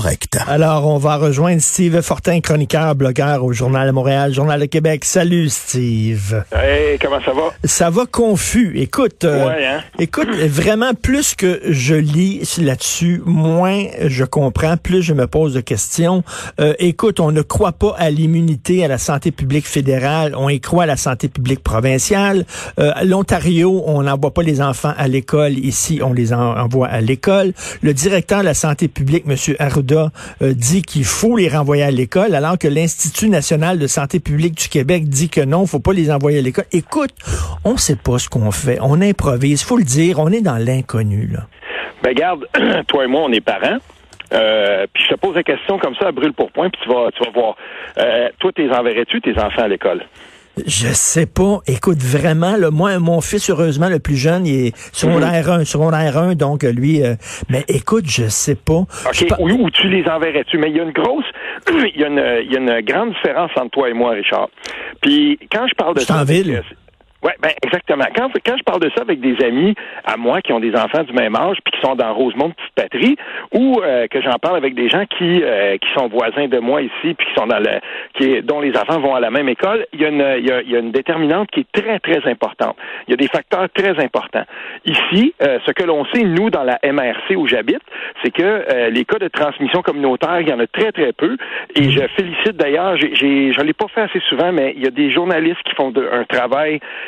Correct. Alors, on va rejoindre Steve Fortin, chroniqueur, blogueur au Journal de Montréal, Journal de Québec. Salut, Steve. Hey, comment ça va? Ça va confus. Écoute, euh, Ouais, hein? écoute, vraiment, plus que je lis là-dessus, moins je comprends, plus je me pose de questions. Euh, écoute, on ne croit pas à l'immunité à la santé publique fédérale, on y croit à la santé publique provinciale. Euh, L'Ontario, on n'envoie pas les enfants à l'école. Ici, on les en- envoie à l'école. Le directeur de la santé publique, M. Arruda, euh, dit qu'il faut les renvoyer à l'école, alors que l'Institut national de santé publique du Québec dit que non, faut pas les envoyer à l'école. Écoute, on sait pas ce qu'on fait. On improvise, faut le dire. On est dans l'inconnu, là. Ben, garde, toi et moi, on est parents. Euh, puis je te pose la question comme ça, à brûle pour point, puis tu vas, tu vas voir. Euh, toi, t'es enverrais-tu tes enfants à l'école? Je sais pas. Écoute, vraiment, là, moi, mon fils, heureusement, le plus jeune, il est secondaire 1, secondaire 1, donc euh, lui, euh, mais écoute, je sais pas. Je OK, pa- ou, ou tu les enverrais-tu? Mais il y a une grosse, il y a une, il y a une grande différence entre toi et moi, Richard. Puis quand je parle de Je suis en ça, ville. Ouais, ben exactement. Quand, quand je parle de ça avec des amis à moi qui ont des enfants du même âge puis qui sont dans Rosemont petite patrie, ou euh, que j'en parle avec des gens qui euh, qui sont voisins de moi ici puis qui sont dans le qui dont les enfants vont à la même école, il y a une il y a, il y a une déterminante qui est très très importante. Il y a des facteurs très importants. Ici, euh, ce que l'on sait nous dans la MRC où j'habite, c'est que euh, les cas de transmission communautaire, il y en a très très peu. Et je félicite d'ailleurs, j'ai, j'ai, je l'ai pas fait assez souvent, mais il y a des journalistes qui font de- un travail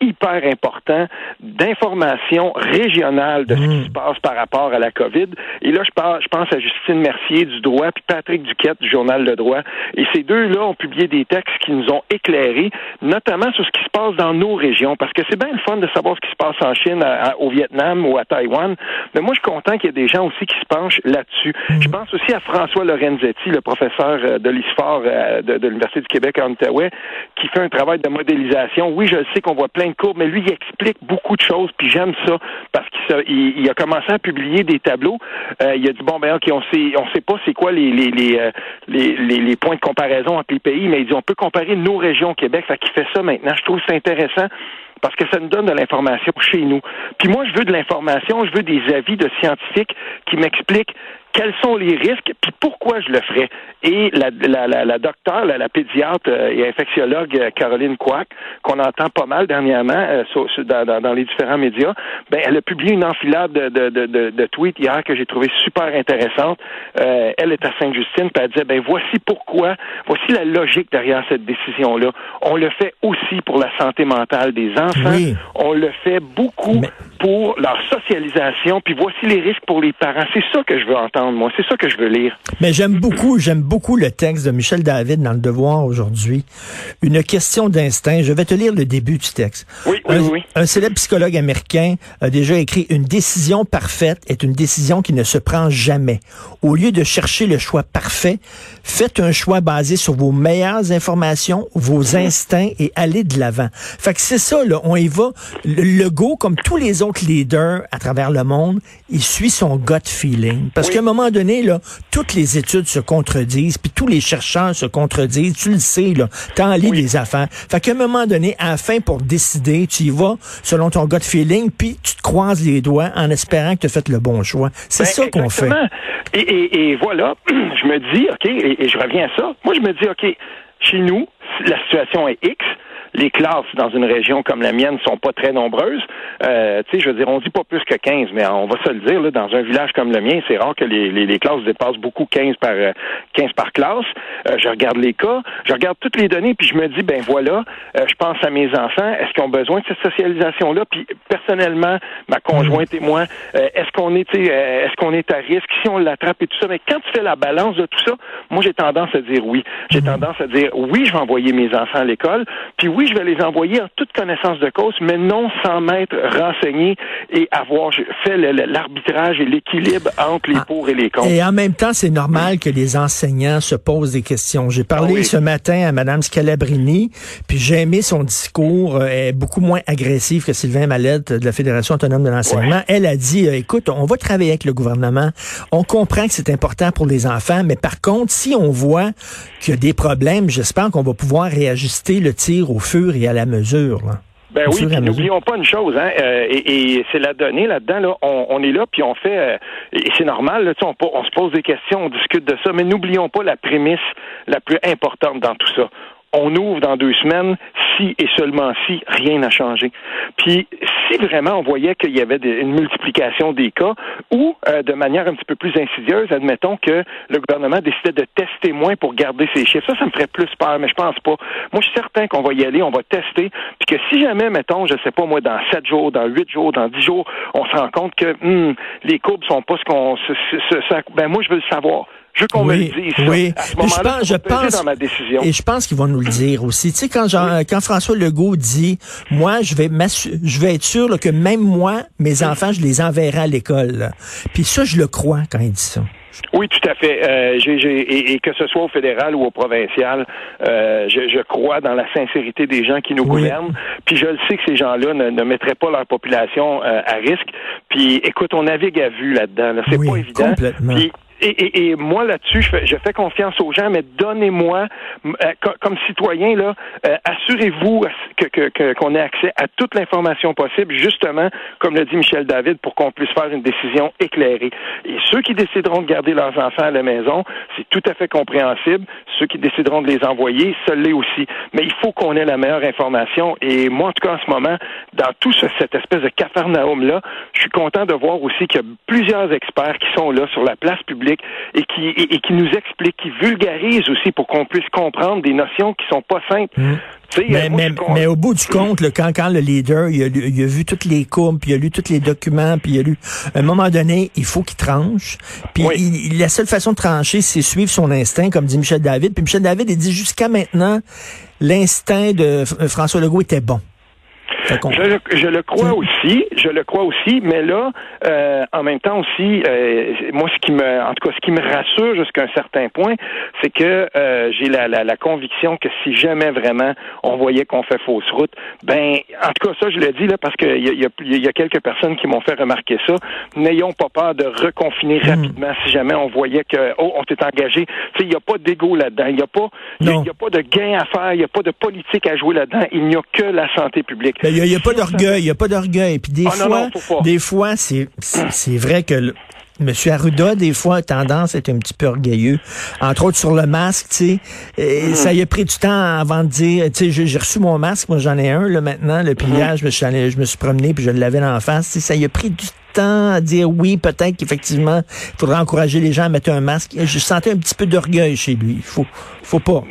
hyper important d'information régionale de ce qui se passe par rapport à la COVID. Et là, je, parle, je pense à Justine Mercier du droit, puis Patrick Duquette du journal Le Droit. Et ces deux-là ont publié des textes qui nous ont éclairés, notamment sur ce qui se passe dans nos régions, parce que c'est bien le fun de savoir ce qui se passe en Chine, à- à- au Vietnam ou à Taïwan. Mais moi, je suis content qu'il y ait des gens aussi qui se penchent là-dessus. Je pense aussi à François Lorenzetti, le professeur euh, de l'ISFOR euh, de, de l'Université du Québec en Outaouais, qui fait un travail de modélisation. Oui, je sais qu'on voit plein mais lui, il explique beaucoup de choses, puis j'aime ça, parce qu'il a commencé à publier des tableaux. Euh, il a dit, bon, ben, OK, on sait, on sait pas c'est quoi euh, les, points de comparaison entre les pays, mais il dit, on peut comparer nos régions au Québec. Fait qu'il fait ça maintenant. Je trouve c'est intéressant parce que ça nous donne de l'information chez nous. Puis moi, je veux de l'information, je veux des avis de scientifiques qui m'expliquent quels sont les risques, puis pourquoi je le ferais. Et la, la, docteure, la, pédiatre euh, et infectiologue euh, Caroline Quack, qu'on entend pas mal dernièrement euh, dans, les différents médias, ben, elle a publié une enfilade de, tweets hier que j'ai trouvé super intéressante. Elle est à Sainte-Justine, puis elle disait, ben voici pourquoi, voici la logique derrière cette décision-là. On le fait aussi pour la santé mentale des enfants. Oui. On le fait beaucoup Mais- pour leur socialisation, puis voici les risques pour les parents. C'est ça que je veux entendre, moi. C'est ça que je veux lire. Mais j'aime beaucoup, j'aime beaucoup le texte de Michel David dans Le Devoir aujourd'hui. Une question d'instinct. Je vais te lire le début du texte. Oui, oui, un, oui, un célèbre psychologue américain a déjà écrit Une décision parfaite est une décision qui ne se prend jamais. Au lieu de chercher le choix parfait, faites un choix basé sur vos meilleures informations, vos instincts et allez de l'avant. Fait que c'est ça, là. On y va. Le, le go, comme tous les autres leaders à travers le monde, il suit son gut feeling. Parce Oui. qu'à un moment donné, là, toutes les études se contredisent, puis tous les chercheurs se contredisent. Tu le sais, là. T'en lis Oui. des affaires. Fait qu'à un moment donné, à la fin, pour décider, tu y vas selon ton gut feeling, puis tu te croises les doigts en espérant que tu as fait le bon choix. C'est Ben, ça qu'on fait. exactement. Et, et, et voilà, je me dis, OK, et, et je reviens à ça. Moi, je me dis, OK, chez nous, la situation est X. Les classes dans une région comme la mienne sont pas très nombreuses. Euh, tu sais, je veux dire, on dit pas plus que 15, mais on va se le dire, là, dans un village comme le mien, c'est rare que les, les, les classes dépassent beaucoup 15 par euh, 15 par classe. Euh, je regarde les cas, je regarde toutes les données, puis je me dis, ben voilà, euh, je pense à mes enfants, est-ce qu'ils ont besoin de cette socialisation-là? Puis personnellement, ma conjointe et moi, euh, est-ce qu'on est, tu sais, euh, est-ce qu'on est à risque? Si on l'attrape et tout ça? Mais quand tu fais la balance de tout ça, moi j'ai tendance à dire oui. J'ai tendance à dire oui, je vais envoyer mes enfants à l'école, puis oui, je vais les envoyer en toute connaissance de cause, mais non sans m'être renseigné et avoir fait l'arbitrage et l'équilibre entre les Ah. pour et les contre. Et en même temps, c'est normal que les enseignants se posent des questions. J'ai parlé Ah oui. ce matin à Mme Scalabrini, puis j'ai aimé son discours, euh, elle est beaucoup moins agressif que Sylvain Mallette de la Fédération autonome de l'enseignement. Elle a dit, euh, écoute, on va travailler avec le gouvernement, on comprend que c'est important pour les enfants, mais par contre, si on voit qu'il y a des problèmes, j'espère qu'on va pouvoir réajuster le tir au fur et à la mesure. là. Ben oui, n'oublions pas une chose, hein, euh, et, c'est la donnée là-dedans. Là, on, est là, puis on fait, euh, et c'est normal. Là, on, on se pose des questions, on discute de ça, mais n'oublions pas la prémisse la plus importante dans tout ça on ouvre dans deux semaines si et seulement si rien n'a changé. Puis si vraiment on voyait qu'il y avait une multiplication des cas ou euh, de manière un petit peu plus insidieuse, admettons que le gouvernement décidait de tester moins pour garder ses chiffres. Ça, ça me ferait plus peur, mais je pense pas. Moi, je suis certain qu'on va y aller, on va tester, puis que si jamais, mettons, je sais pas moi, dans sept jours, dans huit jours, dans dix jours, on se rend compte que hmm, les courbes sont pas ce qu'on... Ben moi, je veux le savoir. Je veux qu'on me le dise. Oui. À ce moment-là, je pense, dans ma décision. Et je pense qu'ils vont nous le dire aussi. Tu sais, quand, Jean, quand François Legault dit, moi, je vais je vais être sûr que même moi, mes enfants, je les enverrai à l'école. Puis ça, je le crois quand il dit ça. Oui, tout à fait. Euh, et, que ce soit au fédéral ou au provincial, euh, je, crois dans la sincérité des gens qui nous gouvernent. Puis je le sais que ces gens-là ne, mettraient pas leur population euh, à risque. Puis écoute, on navigue à vue là-dedans. Là. C'est pas évident. Complètement et, et, moi là-dessus, je fais, je fais, confiance aux gens, mais donnez-moi, euh, comme citoyen là, euh, assurez-vous que qu'on ait accès à toute l'information possible, justement, comme le dit Michel David, pour qu'on puisse faire une décision éclairée. Et ceux qui décideront de garder leurs enfants à la maison, c'est tout à fait compréhensible. Ceux qui décideront de les envoyer, ça l'est aussi. Mais il faut qu'on ait la meilleure information. Et moi, en tout cas, en ce moment, dans tout cette espèce de cafarnaum là, je suis content de voir aussi qu'il y a plusieurs experts qui sont là sur la place publique et qui, et, qui nous explique, qui vulgarise aussi pour qu'on puisse comprendre des notions qui sont pas simples. Mmh. Mais, mais, mais, au bout du compte, le, quand, quand le leader il a, il a, vu toutes les courbes, puis il a lu tous les documents, puis il a lu, à un moment donné, il faut qu'il tranche. Puis il, la seule façon de trancher, c'est suivre son instinct, comme dit Michel David. Puis Michel David, il dit jusqu'à maintenant, l'instinct de François Legault était bon. Je, je, le crois aussi, je le crois aussi, mais là, euh, en même temps aussi, euh, moi, ce qui me, en tout cas, ce qui me rassure jusqu'à un certain point, c'est que euh, j'ai la, la, la, conviction que si jamais vraiment on voyait qu'on fait fausse route, ben, en tout cas, ça, je le dis là parce qu'il y a, y, a, y a quelques personnes qui m'ont fait remarquer ça. N'ayons pas peur de reconfiner hmm. rapidement si jamais on voyait que, oh, on s'est engagé. Tu sais, il n'y a pas d'égo là-dedans. Il n'y a pas, il y, a pas de gain à faire. Il n'y a pas de politique à jouer là-dedans. Il n'y a que la santé publique. Ben, il n'y a, pas d'orgueil, il n'y a pas d'orgueil. Puis des ah, fois, des fois, c'est c'est vrai que le, M. Arruda, des fois, a tendance à être un petit peu orgueilleux. Entre autres, sur le masque, tu sais. Mm. Ça y a pris du temps avant de dire, tu sais, j'ai reçu mon masque, moi j'en ai un, là, maintenant. Le pliage, mm. je, me suis allé, je me suis promené, puis je l'avais en face. Ça y a pris du temps à dire oui, peut-être qu'effectivement, il faudrait encourager les gens à mettre un masque. Je sentais un petit peu d'orgueil chez lui. Faut, faut pas.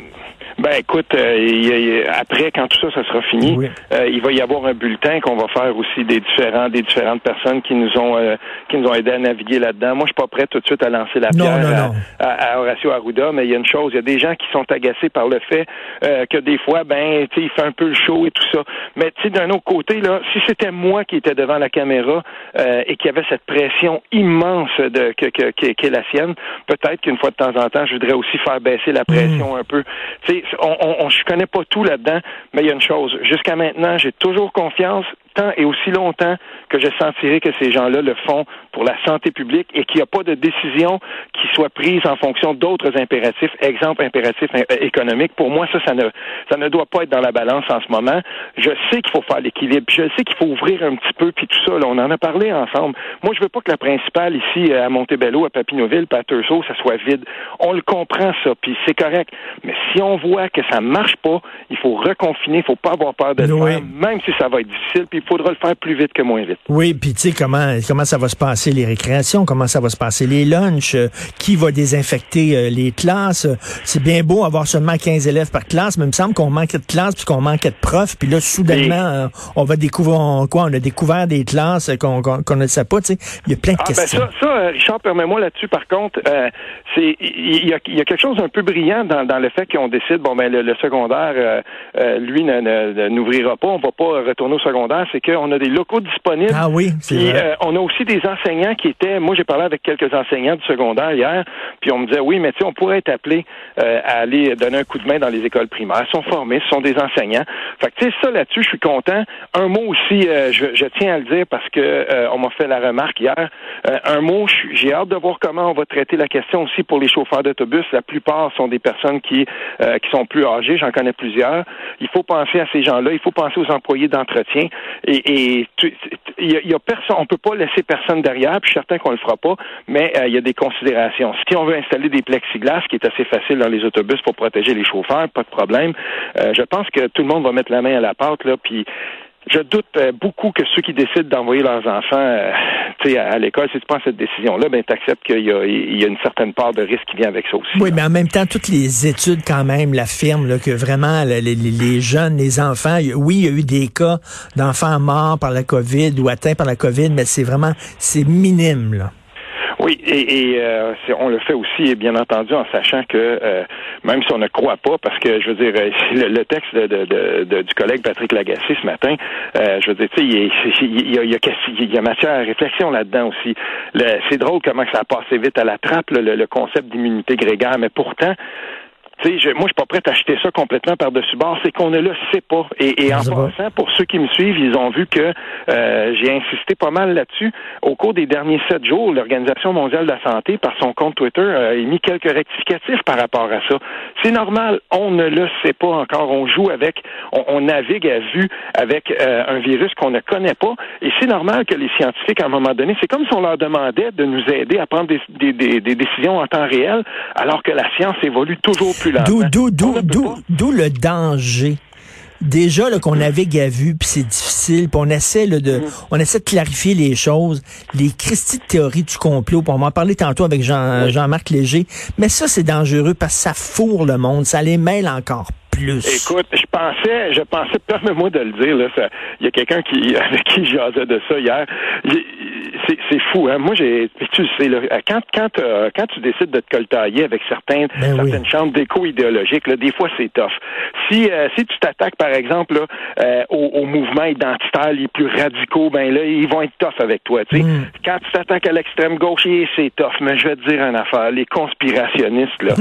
Ben écoute, euh, après quand tout ça, ça sera fini, euh, il va y avoir un bulletin qu'on va faire aussi des différents, des différentes personnes qui nous ont euh, qui nous ont aidé à naviguer là-dedans. Moi, je suis pas prêt tout de suite à lancer la pierre À, Horacio Arruda, mais il y a une chose, il y a des gens qui sont agacés par le fait que des fois, ben, tu sais, il fait un peu le show et tout ça. Mais tu sais, d'un autre côté, là, si c'était moi qui étais devant la caméra et qui avait cette pression immense de que, que, que, la sienne, peut-être qu'une fois de temps en temps, je voudrais aussi faire baisser la pression mm. un peu. Tu sais, on, on, je connais pas tout là-dedans, mais il y a une chose. Jusqu'à maintenant, j'ai toujours confiance et aussi longtemps que je sentirai que ces gens-là le font pour la santé publique et qu'il n'y a pas de décision qui soit prise en fonction d'autres impératifs, exemple impératif euh, économique. Pour moi, ça, ça ne, ça ne doit pas être dans la balance en ce moment. Je sais qu'il faut faire l'équilibre, je sais qu'il faut ouvrir un petit peu, puis tout ça, là, on en a parlé ensemble. Moi, je veux pas que la principale ici euh, à Montebello, à Papineauville, à Tursault, ça soit vide. On le comprend, ça, puis c'est correct. Mais si on voit que ça marche pas, il faut reconfiner, il faut pas avoir peur de le faire, même si ça va être difficile, puis faudra le faire plus vite que moins vite. Oui, puis tu sais comment comment ça va se passer les récréations, comment ça va se passer les lunchs, euh, qui va désinfecter euh, les classes? C'est bien beau avoir seulement 15 élèves par classe, mais il me semble qu'on manquait de classes puis qu'on manquait de profs, puis là soudainement euh, on va découvrir quoi On a découvert des classes qu'on qu'on ne sait pas. Tu sais, il y a plein de ah, ben questions. ça, ça, Richard, permets-moi là-dessus. Par contre, c'est il y a, y a, quelque chose d'un peu brillant dans, dans le fait qu'on décide bon ben le, secondaire, lui n'ouvrira pas, on va pas retourner au secondaire c'est qu'on a des locaux disponibles. Ah oui, c'est vrai. on a aussi des enseignants qui étaient. Moi, j'ai parlé avec quelques enseignants du secondaire hier, puis on me disait oui, mais tu sais, on pourrait être appelé à aller donner un coup de main dans les écoles primaires. Ils sont formés, ce sont des enseignants. Fait que tu sais, ça là-dessus, je suis content. Un mot aussi, je, je, tiens à le dire parce que on m'a fait la remarque hier. un mot, j'ai hâte de voir comment on va traiter la question aussi pour les chauffeurs d'autobus. La plupart sont des personnes qui qui sont plus âgées. J'en connais plusieurs. Il faut penser à ces gens-là. Il faut penser aux employés d'entretien. Et, il y, a, personne, on peut pas laisser personne derrière. Puis certain qu'on le fera pas. Mais euh, il y a des considérations. Si on veut installer des plexiglas, qui est assez facile dans les autobus pour protéger les chauffeurs, pas de problème. Euh, je pense que tout le monde va mettre la main à la pâte là. Puis je doute euh, beaucoup que ceux qui décident d'envoyer leurs enfants euh, à l'école, si tu prends cette décision-là, ben, tu acceptes qu'il y, a une certaine part de risque qui vient avec ça aussi. Oui, mais en même temps, toutes les études quand même l'affirment que vraiment les, jeunes, les enfants, oui, il y a eu des cas d'enfants morts par la COVID ou atteints par la COVID, mais c'est vraiment, c'est minime. Oui, et, et euh, on le fait aussi, bien entendu, en sachant que euh, même si on ne croit pas, parce que je veux dire, euh, le, texte de, de, de, du collègue Patrick Lagacé ce matin, je veux dire, tu sais, il, y a, il, y a, matière à réflexion là-dedans aussi. C'est drôle comment ça a passé vite à la trappe, le, le concept d'immunité grégaire, mais pourtant, tu sais, moi, je suis pas prêt à acheter ça complètement par-dessus bord. C'est qu'on ne le sait pas. Et, en passant, pour ceux qui me suivent, ils ont vu que euh, j'ai insisté pas mal là-dessus. Au cours des derniers sept jours, l'Organisation mondiale de la santé, par son compte Twitter, a émis quelques rectificatifs par rapport à ça. C'est normal. On ne le sait pas encore. On joue avec, on, navigue à vue avec euh, un virus qu'on ne connaît pas. Et c'est normal que les scientifiques, à un moment donné, c'est comme si on leur demandait de nous aider à prendre des, des, des décisions en temps réel, alors que la science évolue toujours plus D'où le danger? Déjà qu'on navigue à vue, puis c'est difficile, puis on essaie de mm. on essaie de clarifier les choses, les Christie de théorie du complot, on m'en parler tantôt avec Jean, Jean-Marc Léger, mais ça c'est dangereux parce que ça fourre le monde, ça les mêle encore Écoute, je pensais, je pensais, permets-moi de le dire, là, il y a quelqu'un qui, avec qui jasais de ça hier. C'est fou, hein. Moi, j'ai, tu sais, quand, quand, euh, quand tu décides de te coltailler avec certains, ben certaines chambres d'écho idéologiques, là, des fois, c'est tough. Si, euh, si tu t'attaques, par exemple, là, euh, aux, mouvements identitaires les plus radicaux, ben là, ils vont être tough avec toi, tu sais. Mm. Quand tu t'attaques à l'extrême gauche, c'est tough. Mais je vais te dire une affaire, les conspirationnistes, là,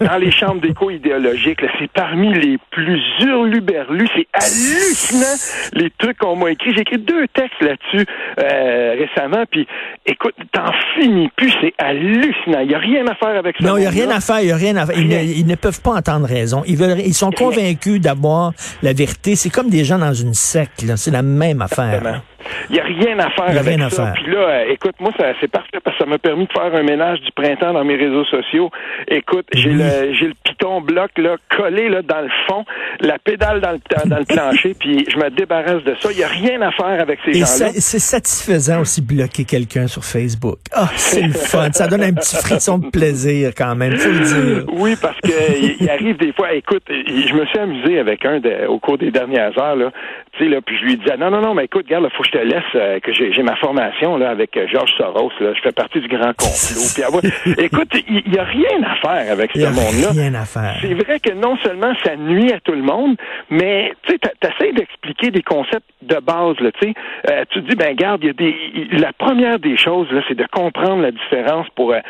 dans les chambres d'écho idéologiques, c'est parmi les les hurluberlus. C'est hallucinant les trucs qu'on m'a écrit. J'ai écrit deux textes là-dessus euh, récemment. Puis, écoute, t'en finis plus. C'est hallucinant. Il n'y a rien à faire avec ça. Non, il n'y a rien à faire. Il y a rien à faire. Ils, ne, peuvent pas entendre raison. Ils veulent. Ils sont convaincus d'avoir la vérité. C'est comme des gens dans une secte. C'est la même affaire. Il n'y a rien à faire avec ça. Puis là, euh, écoute, moi, c'est parfait parce que ça m'a permis de faire un ménage du printemps dans mes réseaux sociaux. Écoute, j'ai le j'ai le piton bloc là collé là dans le fond, la pédale dans le dans le plancher, puis je me débarrasse de ça. Il n'y a rien à faire avec ces gens-là. C'est satisfaisant aussi bloquer quelqu'un sur Facebook. Ah, c'est le fun. Ça donne un petit frisson de plaisir quand même, faut le dire. Oui, parce que il arrive des fois. Écoute, je me suis amusé avec un au cours des dernières heures là. Tu sais là, puis je lui disais non non non, mais écoute, regarde, il faut que te laisse euh, que j'ai ma formation là avec euh, Georges Soros. Là. Je fais partie du grand complot. Puis, écoute, il n'y a rien à faire avec ce monde-là. Rien à faire. C'est vrai que non seulement ça nuit à tout le monde, mais tu essaies d'expliquer des concepts de base. Là, euh, tu dis, ben garde, y a des. La première des choses, c'est de comprendre la différence pour euh,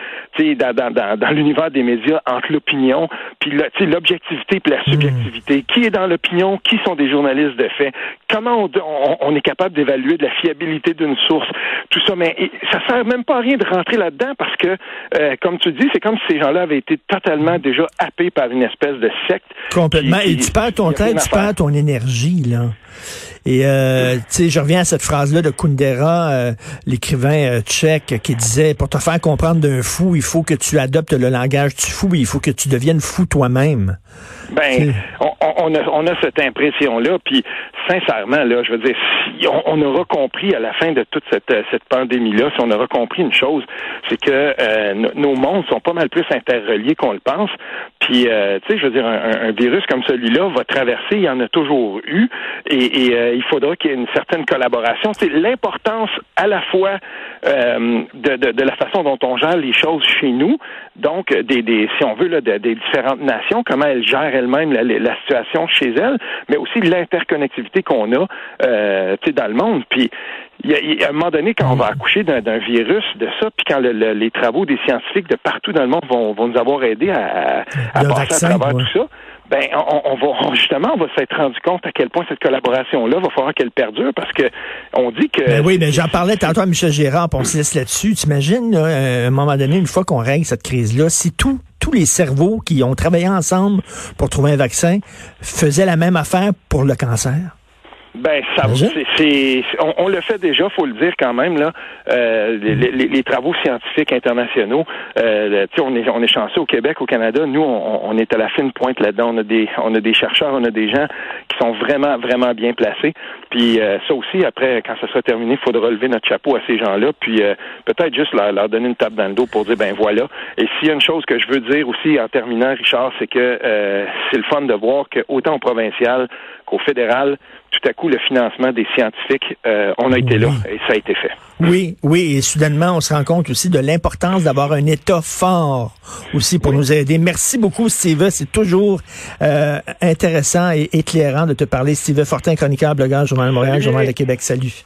dans, dans, dans, dans l'univers des médias entre l'opinion puis l'objectivité puis la hmm. subjectivité. Qui est dans l'opinion? Qui sont des journalistes de fait? Comment on, on est capable d'évaluer de la fiabilité d'une source, tout ça. Mais ça sert même pas à rien de rentrer là-dedans parce que, euh, comme tu dis, c'est comme si ces gens-là avaient été totalement déjà happés par une espèce de secte. Complètement. et tu perds ton temps, tu perds ton énergie, là. Et euh, tu sais, je reviens à cette phrase-là de Kundera, euh, l'écrivain tchèque, qui disait pour te faire comprendre d'un fou, il faut que tu adoptes le langage du fou, il faut que tu deviennes fou toi-même. Ben, on, a, on a cette impression-là, puis sincèrement, là, je veux dire, si on, aura compris à la fin de toute cette, cette pandémie-là, si on aura compris une chose, c'est que euh, nos mondes sont pas mal plus interreliés qu'on le pense, Puis, euh, tu sais, je veux dire, un, virus comme celui-là va traverser, il y en a toujours eu, et, euh, il faudra qu'il y ait une certaine collaboration. C'est l'importance à la fois euh, de, de, de, la façon dont on gère les choses chez nous, donc des, des si on veut, là, des différentes nations, comment elles gèrent elles-mêmes la, la, situation chez elles, mais aussi l'interconnectivité qu'on a, euh, dans le monde. Puis, il y, a, un moment donné, quand on va accoucher d'un virus de ça, puis quand les travaux des scientifiques de partout dans le monde vont, vont nous avoir aidés à, à passer à travers tout ça, ben on, va justement on va s'être rendu compte à quel point cette collaboration là va falloir qu'elle perdure parce que on dit que ben oui mais j'en parlais tantôt à Michel Gérard on se laisse là-dessus. T'imagines à un moment donné une fois qu'on règle cette crise là si tout tous les cerveaux qui ont travaillé ensemble pour trouver un vaccin faisaient la même affaire pour le cancer? Ben, ça, c'est, on, on, le fait déjà, faut le dire quand même là. Euh, les, les, les, travaux scientifiques internationaux, euh, on est, on est chanceux au Québec, au Canada. Nous, on, on est à la fine pointe là-dedans. On a des, on a des chercheurs, on a des gens qui sont vraiment, vraiment bien placés. Puis euh, ça aussi, après, quand ça sera terminé, il faudra relever notre chapeau à ces gens-là. Puis euh, peut-être juste leur, leur, donner une tape dans le dos pour dire, ben voilà. Et s'il y a une chose que je veux dire aussi en terminant, Richard, c'est que euh, c'est le fun de voir que autant au provincial qu'au fédéral, tout à coup, le financement des scientifiques, euh, on a été là et ça a été fait. Oui, oui, et soudainement, on se rend compte aussi de l'importance d'avoir un État fort aussi pour nous aider. Merci beaucoup, Steve. C'est toujours euh, intéressant et éclairant de te parler. Steve Fortin, chroniqueur, blogueur, Journal de Montréal, Journal de Québec. Salut.